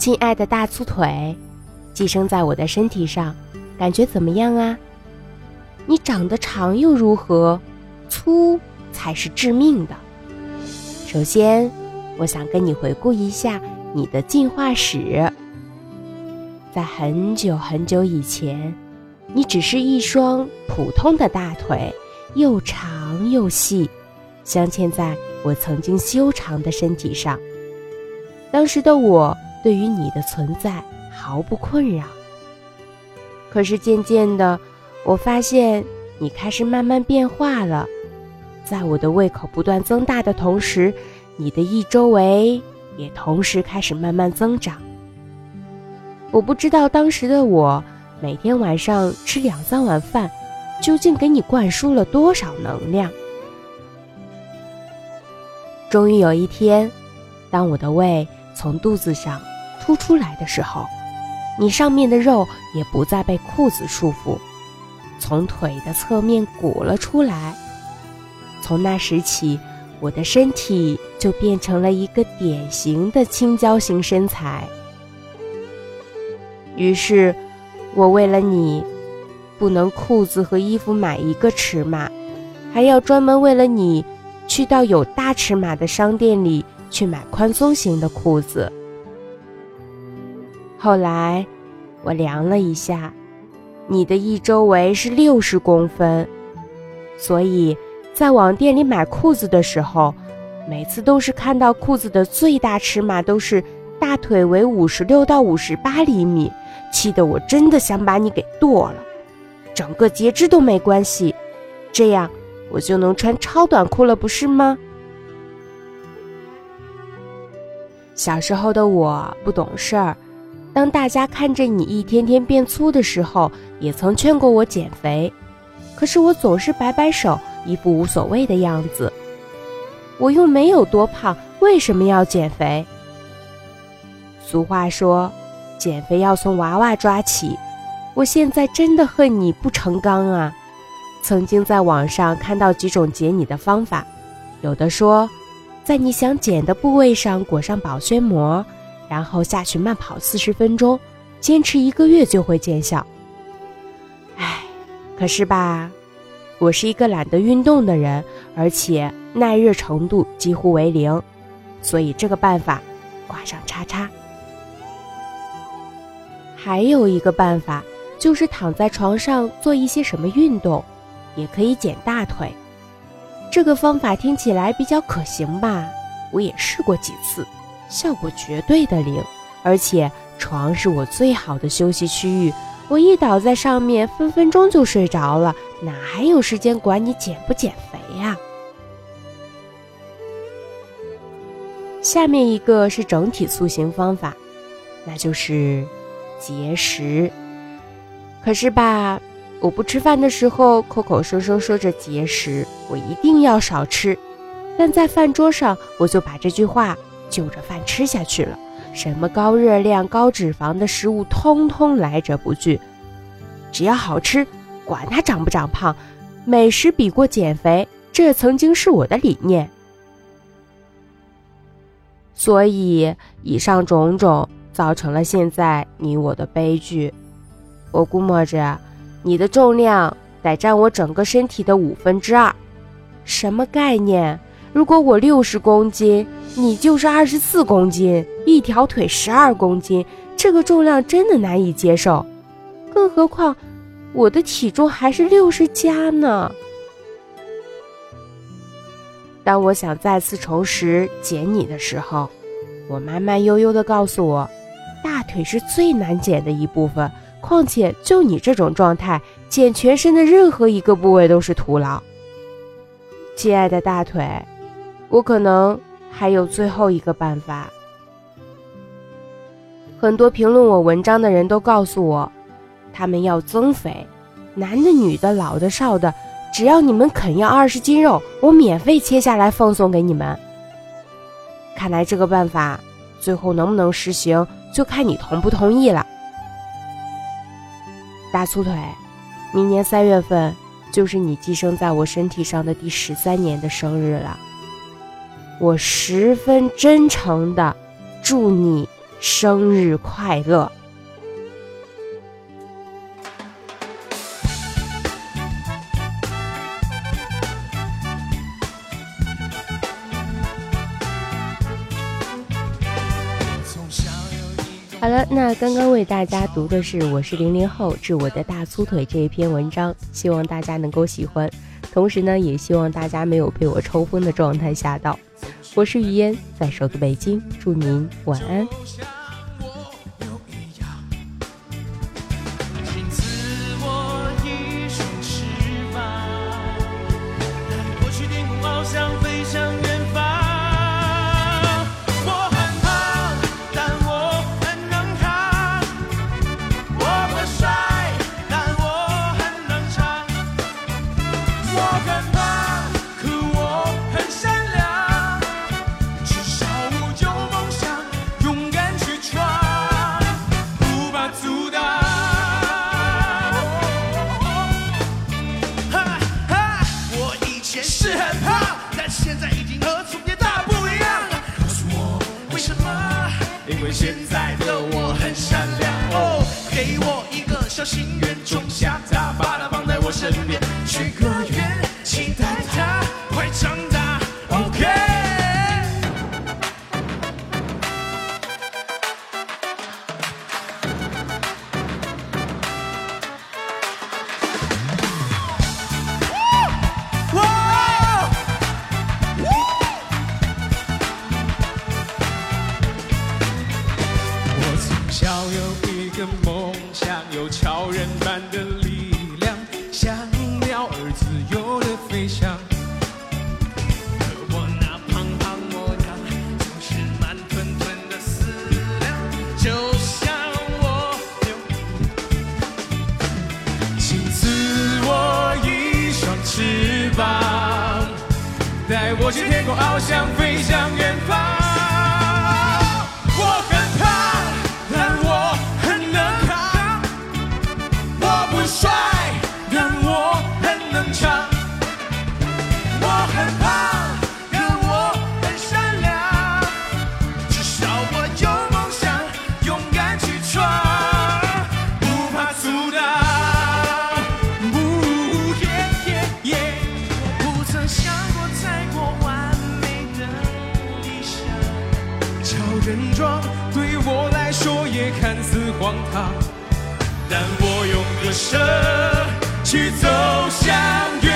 亲爱的大粗腿，寄生在我的身体上，感觉怎么样啊？你长得长又如何？粗才是致命的。首先，我想跟你回顾一下你的进化史。在很久很久以前，你只是一双普通的大腿，又长又细，镶嵌在我曾经修长的身体上。当时的我。对于你的存在毫不困扰。可是渐渐的，我发现你开始慢慢变化了。在我的胃口不断增大的同时，你的翼周围也同时开始慢慢增长。我不知道当时的我每天晚上吃两三碗饭，究竟给你灌输了多少能量。终于有一天，当我的胃从肚子上。凸出来的时候，你上面的肉也不再被裤子束缚，从腿的侧面鼓了出来。从那时起，我的身体就变成了一个典型的青椒型身材。于是，我为了你，不能裤子和衣服买一个尺码，还要专门为了你，去到有大尺码的商店里去买宽松型的裤子。后来，我量了一下，你的一周围是六十公分，所以在网店里买裤子的时候，每次都是看到裤子的最大尺码都是大腿围五十六到五十八厘米，气得我真的想把你给剁了，整个截肢都没关系，这样我就能穿超短裤了，不是吗？小时候的我不懂事儿。当大家看着你一天天变粗的时候，也曾劝过我减肥，可是我总是摆摆手，一副无所谓的样子。我又没有多胖，为什么要减肥？俗话说，减肥要从娃娃抓起。我现在真的恨你不成钢啊！曾经在网上看到几种减你的方法，有的说，在你想减的部位上裹上保鲜膜。然后下去慢跑四十分钟，坚持一个月就会见效。唉，可是吧，我是一个懒得运动的人，而且耐热程度几乎为零，所以这个办法挂上叉叉。还有一个办法，就是躺在床上做一些什么运动，也可以减大腿。这个方法听起来比较可行吧？我也试过几次。效果绝对的零，而且床是我最好的休息区域，我一倒在上面，分分钟就睡着了，哪还有时间管你减不减肥呀？下面一个是整体塑形方法，那就是节食。可是吧，我不吃饭的时候，口口声声说着节食，我一定要少吃，但在饭桌上，我就把这句话。就着饭吃下去了，什么高热量、高脂肪的食物，通通来者不拒。只要好吃，管它长不长胖，美食比过减肥，这曾经是我的理念。所以，以上种种造成了现在你我的悲剧。我估摸着，你的重量得占我整个身体的五分之二，什么概念？如果我六十公斤，你就是二十四公斤，一条腿十二公斤，这个重量真的难以接受。更何况，我的体重还是六十加呢。当我想再次重拾减你的时候，我慢慢悠悠地告诉我，大腿是最难减的一部分。况且就你这种状态，减全身的任何一个部位都是徒劳。亲爱的大腿。我可能还有最后一个办法。很多评论我文章的人都告诉我，他们要增肥，男的、女的、老的、少的，只要你们肯要二十斤肉，我免费切下来奉送给你们。看来这个办法最后能不能实行，就看你同不同意了。大粗腿，明年三月份就是你寄生在我身体上的第十三年的生日了。我十分真诚的祝你生日快乐！好了，那刚刚为大家读的是我是零零后致我的大粗腿这一篇文章，希望大家能够喜欢。同时呢，也希望大家没有被我抽风的状态吓到。我是雨嫣，在首都北京，祝您晚安。现在已经和从前大不一样了告诉我为什么？因为现在的我很善良哦给我一个小心愿种下它把它放在我身边去喝想飞似荒唐，但我用歌声去走向。